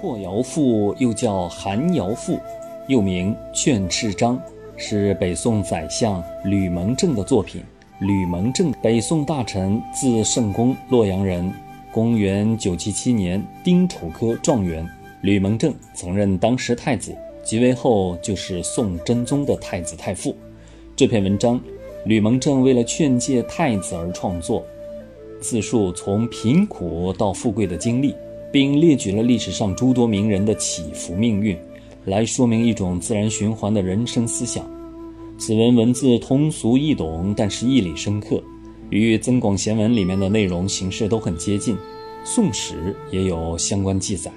破窑赋又叫寒窑赋，又名劝赤章，是北宋宰相吕蒙正的作品。吕蒙正，北宋大臣，字圣公，洛阳人。公元977年丁丑科状元。吕蒙正曾任当时太子，即位后就是宋真宗的太子太傅。这篇文章，吕蒙正为了劝诫太子而创作，自述从贫苦到富贵的经历。并列举了历史上诸多名人的起伏命运，来说明一种自然循环的人生思想。此文文字通俗易懂，但是意理深刻，与《增广贤文》里面的内容形式都很接近。《宋史》也有相关记载。